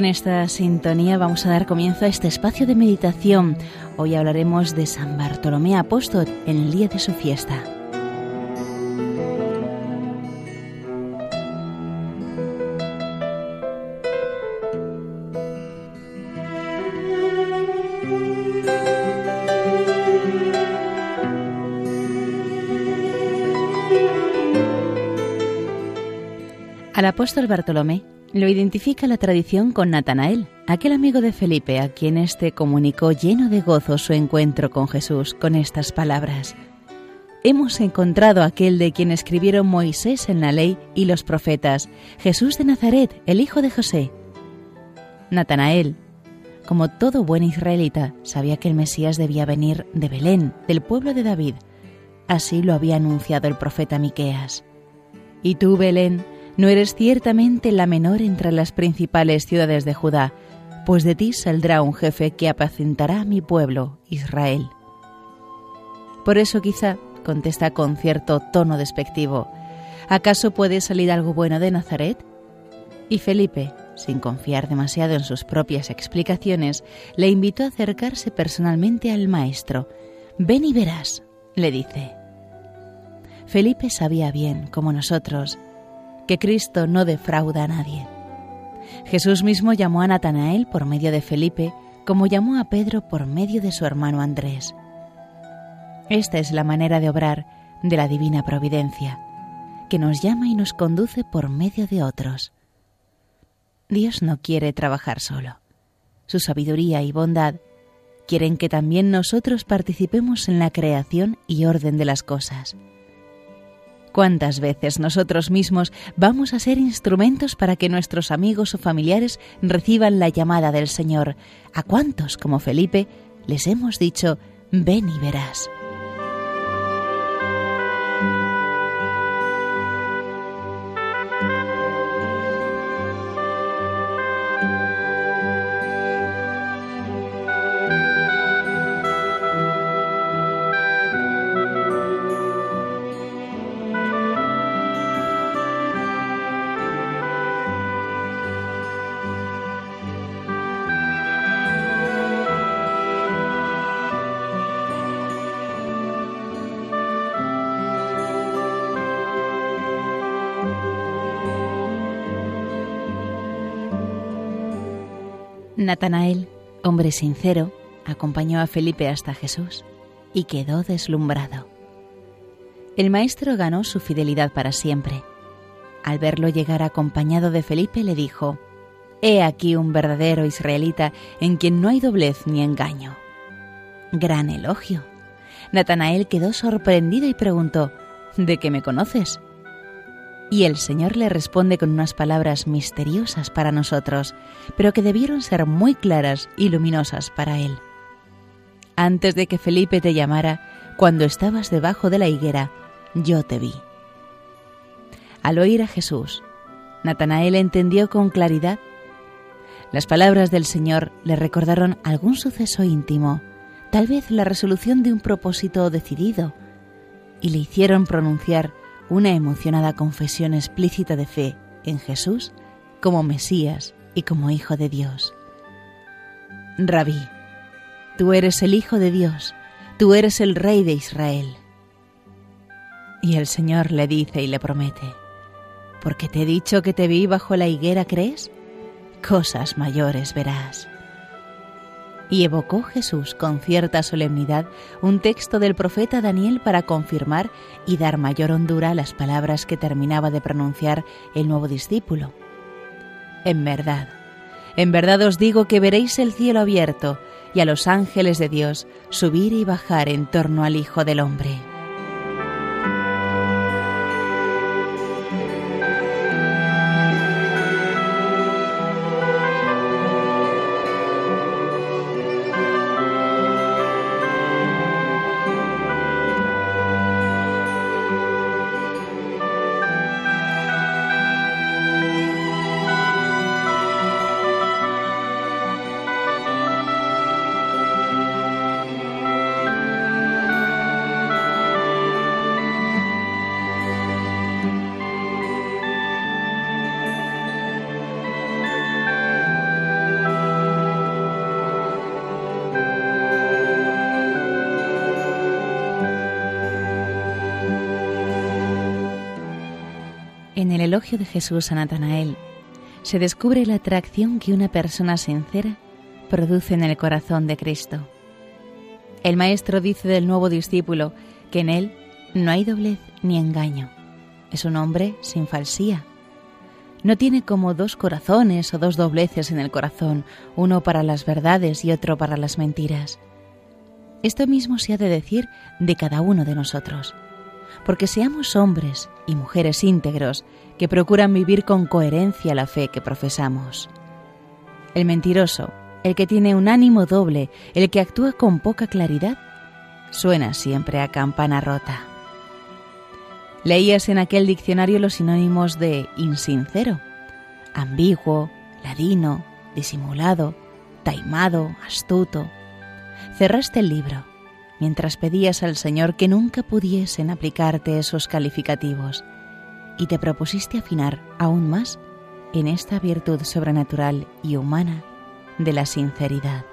Con esta sintonía vamos a dar comienzo a este espacio de meditación. Hoy hablaremos de San Bartolomé Apóstol en el día de su fiesta. Al apóstol Bartolomé lo identifica la tradición con Natanael, aquel amigo de Felipe a quien éste comunicó lleno de gozo su encuentro con Jesús con estas palabras. Hemos encontrado aquel de quien escribieron Moisés en la ley y los profetas, Jesús de Nazaret, el hijo de José. Natanael, como todo buen israelita, sabía que el Mesías debía venir de Belén, del pueblo de David. Así lo había anunciado el profeta Miqueas. Y tú, Belén, no eres ciertamente la menor entre las principales ciudades de Judá, pues de ti saldrá un jefe que apacentará a mi pueblo, Israel. Por eso quizá contesta con cierto tono despectivo, ¿acaso puede salir algo bueno de Nazaret? Y Felipe, sin confiar demasiado en sus propias explicaciones, le invitó a acercarse personalmente al maestro. Ven y verás, le dice. Felipe sabía bien, como nosotros, que Cristo no defrauda a nadie. Jesús mismo llamó a Natanael por medio de Felipe, como llamó a Pedro por medio de su hermano Andrés. Esta es la manera de obrar de la divina providencia, que nos llama y nos conduce por medio de otros. Dios no quiere trabajar solo. Su sabiduría y bondad quieren que también nosotros participemos en la creación y orden de las cosas. ¿Cuántas veces nosotros mismos vamos a ser instrumentos para que nuestros amigos o familiares reciban la llamada del Señor? ¿A cuántos, como Felipe, les hemos dicho, ven y verás? Natanael, hombre sincero, acompañó a Felipe hasta Jesús y quedó deslumbrado. El maestro ganó su fidelidad para siempre. Al verlo llegar acompañado de Felipe le dijo, He aquí un verdadero israelita en quien no hay doblez ni engaño. Gran elogio. Natanael quedó sorprendido y preguntó, ¿De qué me conoces? Y el Señor le responde con unas palabras misteriosas para nosotros, pero que debieron ser muy claras y luminosas para él. Antes de que Felipe te llamara, cuando estabas debajo de la higuera, yo te vi. Al oír a Jesús, Natanael entendió con claridad. Las palabras del Señor le recordaron algún suceso íntimo, tal vez la resolución de un propósito decidido, y le hicieron pronunciar una emocionada confesión explícita de fe en Jesús como Mesías y como Hijo de Dios. Rabí, tú eres el Hijo de Dios, tú eres el Rey de Israel. Y el Señor le dice y le promete, porque te he dicho que te vi bajo la higuera, ¿crees? Cosas mayores verás y evocó Jesús con cierta solemnidad un texto del profeta Daniel para confirmar y dar mayor hondura a las palabras que terminaba de pronunciar el nuevo discípulo. En verdad, en verdad os digo que veréis el cielo abierto y a los ángeles de Dios subir y bajar en torno al Hijo del Hombre. Elogio de Jesús a Natanael se descubre la atracción que una persona sincera produce en el corazón de Cristo. El Maestro dice del nuevo discípulo que en él no hay doblez ni engaño. Es un hombre sin falsía. No tiene como dos corazones o dos dobleces en el corazón, uno para las verdades y otro para las mentiras. Esto mismo se ha de decir de cada uno de nosotros, porque seamos hombres y mujeres íntegros que procuran vivir con coherencia la fe que profesamos. El mentiroso, el que tiene un ánimo doble, el que actúa con poca claridad, suena siempre a campana rota. Leías en aquel diccionario los sinónimos de insincero, ambiguo, ladino, disimulado, taimado, astuto. Cerraste el libro mientras pedías al Señor que nunca pudiesen aplicarte esos calificativos y te propusiste afinar aún más en esta virtud sobrenatural y humana de la sinceridad.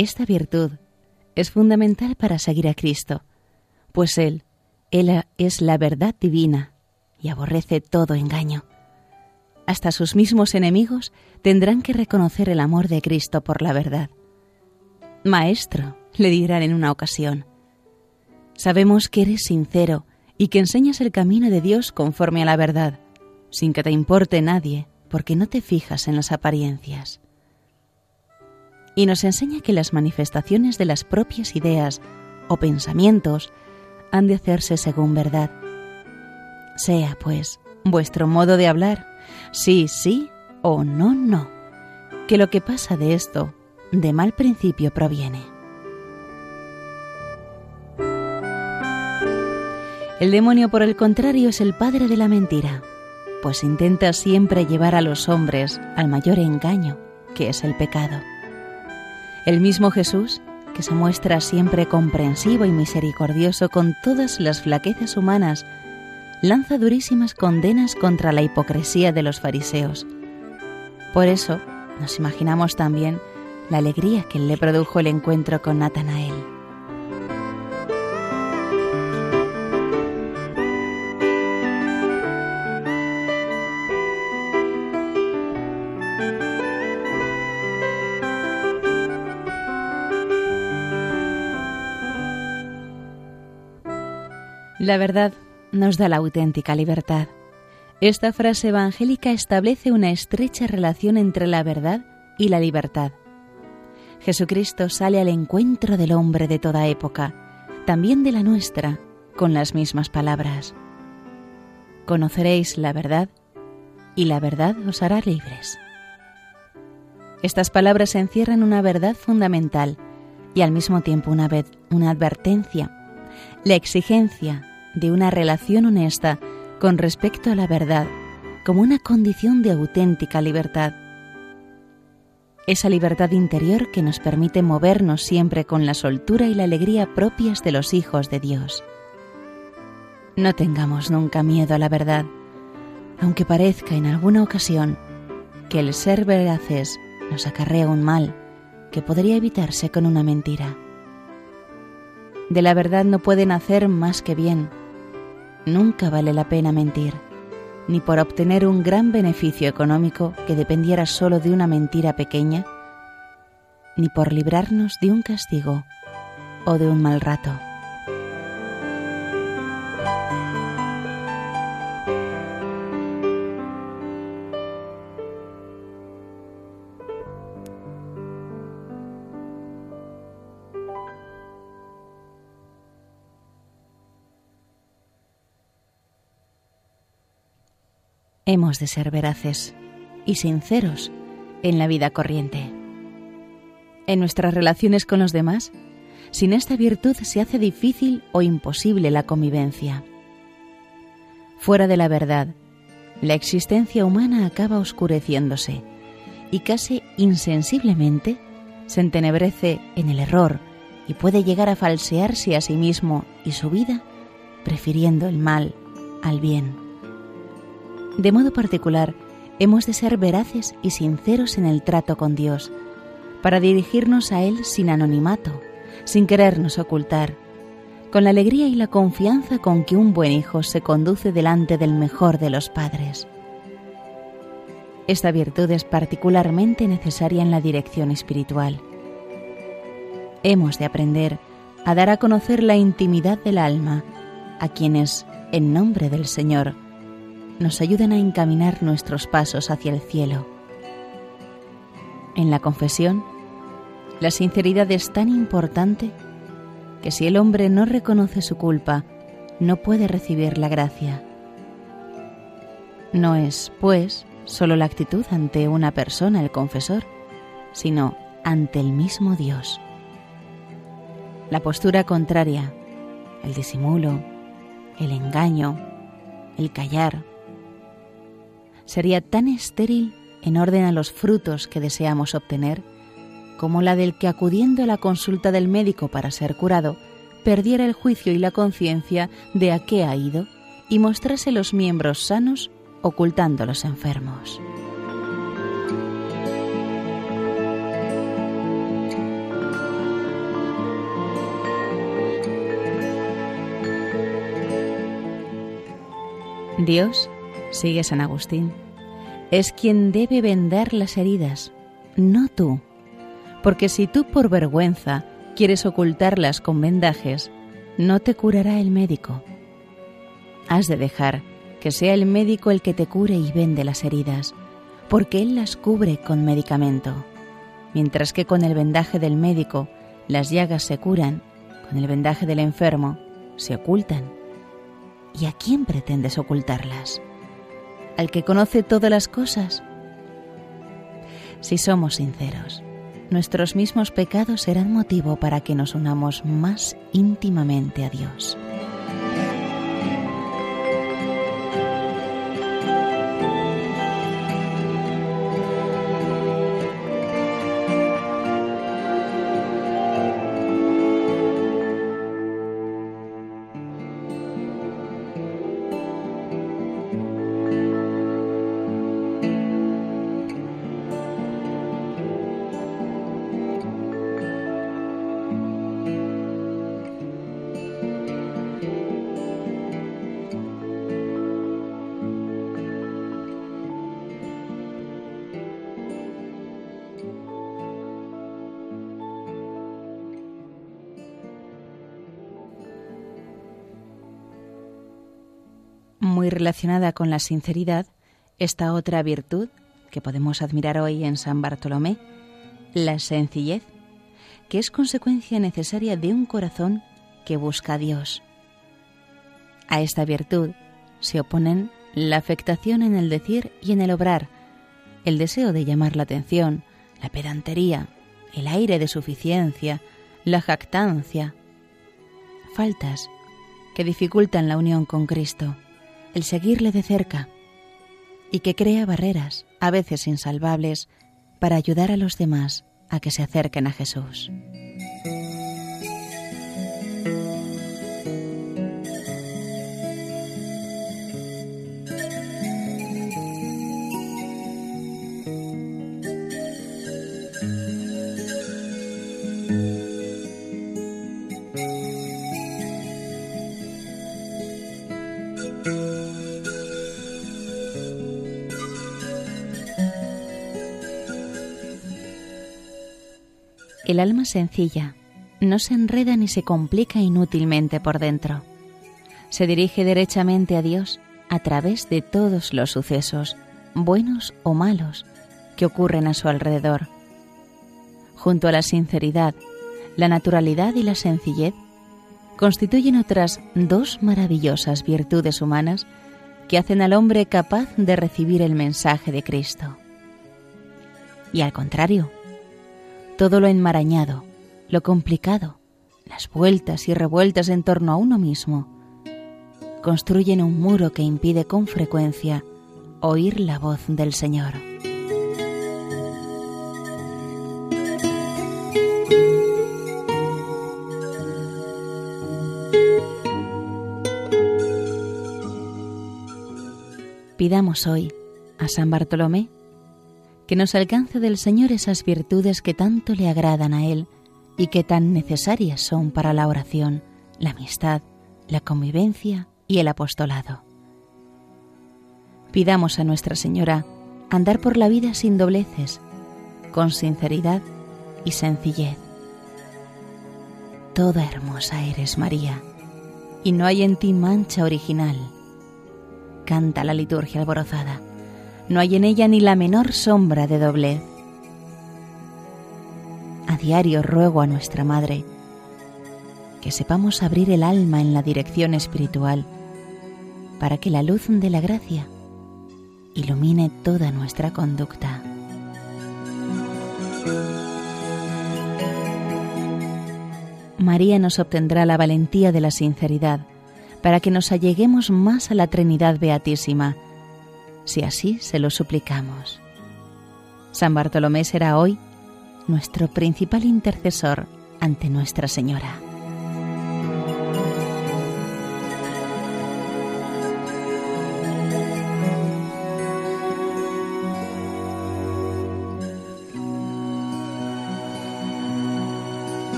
Esta virtud es fundamental para seguir a Cristo, pues Él, Él es la verdad divina y aborrece todo engaño. Hasta sus mismos enemigos tendrán que reconocer el amor de Cristo por la verdad. Maestro, le dirán en una ocasión, sabemos que eres sincero y que enseñas el camino de Dios conforme a la verdad, sin que te importe nadie, porque no te fijas en las apariencias y nos enseña que las manifestaciones de las propias ideas o pensamientos han de hacerse según verdad. Sea, pues, vuestro modo de hablar, sí, sí o no, no, que lo que pasa de esto de mal principio proviene. El demonio, por el contrario, es el padre de la mentira, pues intenta siempre llevar a los hombres al mayor engaño, que es el pecado. El mismo Jesús, que se muestra siempre comprensivo y misericordioso con todas las flaquezas humanas, lanza durísimas condenas contra la hipocresía de los fariseos. Por eso nos imaginamos también la alegría que le produjo el encuentro con Natanael. La verdad nos da la auténtica libertad. Esta frase evangélica establece una estrecha relación entre la verdad y la libertad. Jesucristo sale al encuentro del hombre de toda época, también de la nuestra, con las mismas palabras. Conoceréis la verdad y la verdad os hará libres. Estas palabras encierran una verdad fundamental y al mismo tiempo una, advertencia, la exigencia de una relación honesta con respecto a la verdad como una condición de auténtica libertad. Esa libertad interior que nos permite movernos siempre con la soltura y la alegría propias de los hijos de Dios. No tengamos nunca miedo a la verdad, aunque parezca en alguna ocasión que el ser veraces nos acarrea un mal que podría evitarse con una mentira. De la verdad no puede nacer más que bien, Nunca vale la pena mentir, ni por obtener un gran beneficio económico que dependiera solo de una mentira pequeña, ni por librarnos de un castigo o de un mal rato. Hemos de ser veraces y sinceros en la vida corriente. En nuestras relaciones con los demás, sin esta virtud se hace difícil o imposible la convivencia. Fuera de la verdad, la existencia humana acaba oscureciéndose y casi insensiblemente se entenebrece en el error y puede llegar a falsearse a sí mismo y su vida, prefiriendo el mal al bien. De modo particular, hemos de ser veraces y sinceros en el trato con Dios, para dirigirnos a Él sin anonimato, sin querernos ocultar, con la alegría y la confianza con que un buen hijo se conduce delante del mejor de los padres. Esta virtud es particularmente necesaria en la dirección espiritual. Hemos de aprender a dar a conocer la intimidad del alma a quienes, en nombre del Señor, nos ayuden a encaminar nuestros pasos hacia el cielo. En la confesión, la sinceridad es tan importante que si el hombre no reconoce su culpa, no puede recibir la gracia. No es, pues, solo la actitud ante una persona, el confesor, sino ante el mismo Dios. La postura contraria, el disimulo, el engaño, el callar, sería tan estéril en orden a los frutos que deseamos obtener como la del que acudiendo a la consulta del médico para ser curado, perdiera el juicio y la conciencia de a qué ha ido y mostrase los miembros sanos ocultando los enfermos. Dios, sigue San Agustín, es quien debe vender las heridas, no tú porque si tú por vergüenza quieres ocultarlas con vendajes, no te curará el médico. Has de dejar que sea el médico el que te cure y vende las heridas, porque él las cubre con medicamento, mientras que con el vendaje del médico las llagas se curan, con el vendaje del enfermo se ocultan. ¿Y a quién pretendes ocultarlas? ¿Al que conoce todas las cosas? Si somos sinceros, nuestros mismos pecados serán motivo para que nos unamos más íntimamente a Dios. Muy relacionada con la sinceridad esta otra virtud que podemos admirar hoy en San Bartolomé, la sencillez, que es consecuencia necesaria de un corazón que busca a Dios. A esta virtud se oponen la afectación en el decir y en el obrar, el deseo de llamar la atención, la pedantería, el aire de suficiencia, la jactancia, faltas que dificultan la unión con Cristo el seguirle de cerca y que crea barreras, a veces insalvables, para ayudar a los demás a que se acerquen a Jesús. El alma sencilla no se enreda ni se complica inútilmente por dentro. Se dirige derechamente a Dios a través de todos los sucesos, buenos o malos, que ocurren a su alrededor. Junto a la sinceridad, la naturalidad y la sencillez, constituyen otras dos maravillosas virtudes humanas que hacen al hombre capaz de recibir el mensaje de Cristo. Y al contrario, todo lo enmarañado, lo complicado, las vueltas y revueltas en torno a uno mismo, construyen un muro que impide con frecuencia oír la voz del Señor. Pidamos hoy a San Bartolomé que nos alcance del Señor esas virtudes que tanto le agradan a Él y que tan necesarias son para la oración, la amistad, la convivencia y el apostolado. Pidamos a Nuestra Señora andar por la vida sin dobleces, con sinceridad y sencillez. Toda hermosa eres, María, y no hay en ti mancha original canta la liturgia alborozada. No hay en ella ni la menor sombra de doblez. A diario ruego a nuestra Madre que sepamos abrir el alma en la dirección espiritual para que la luz de la gracia ilumine toda nuestra conducta. María nos obtendrá la valentía de la sinceridad para que nos alleguemos más a la Trinidad Beatísima, si así se lo suplicamos. San Bartolomé será hoy nuestro principal intercesor ante Nuestra Señora.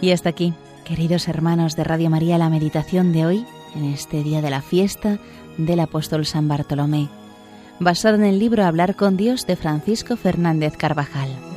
Y hasta aquí, queridos hermanos de Radio María, la meditación de hoy, en este día de la fiesta del apóstol San Bartolomé, basada en el libro Hablar con Dios de Francisco Fernández Carvajal.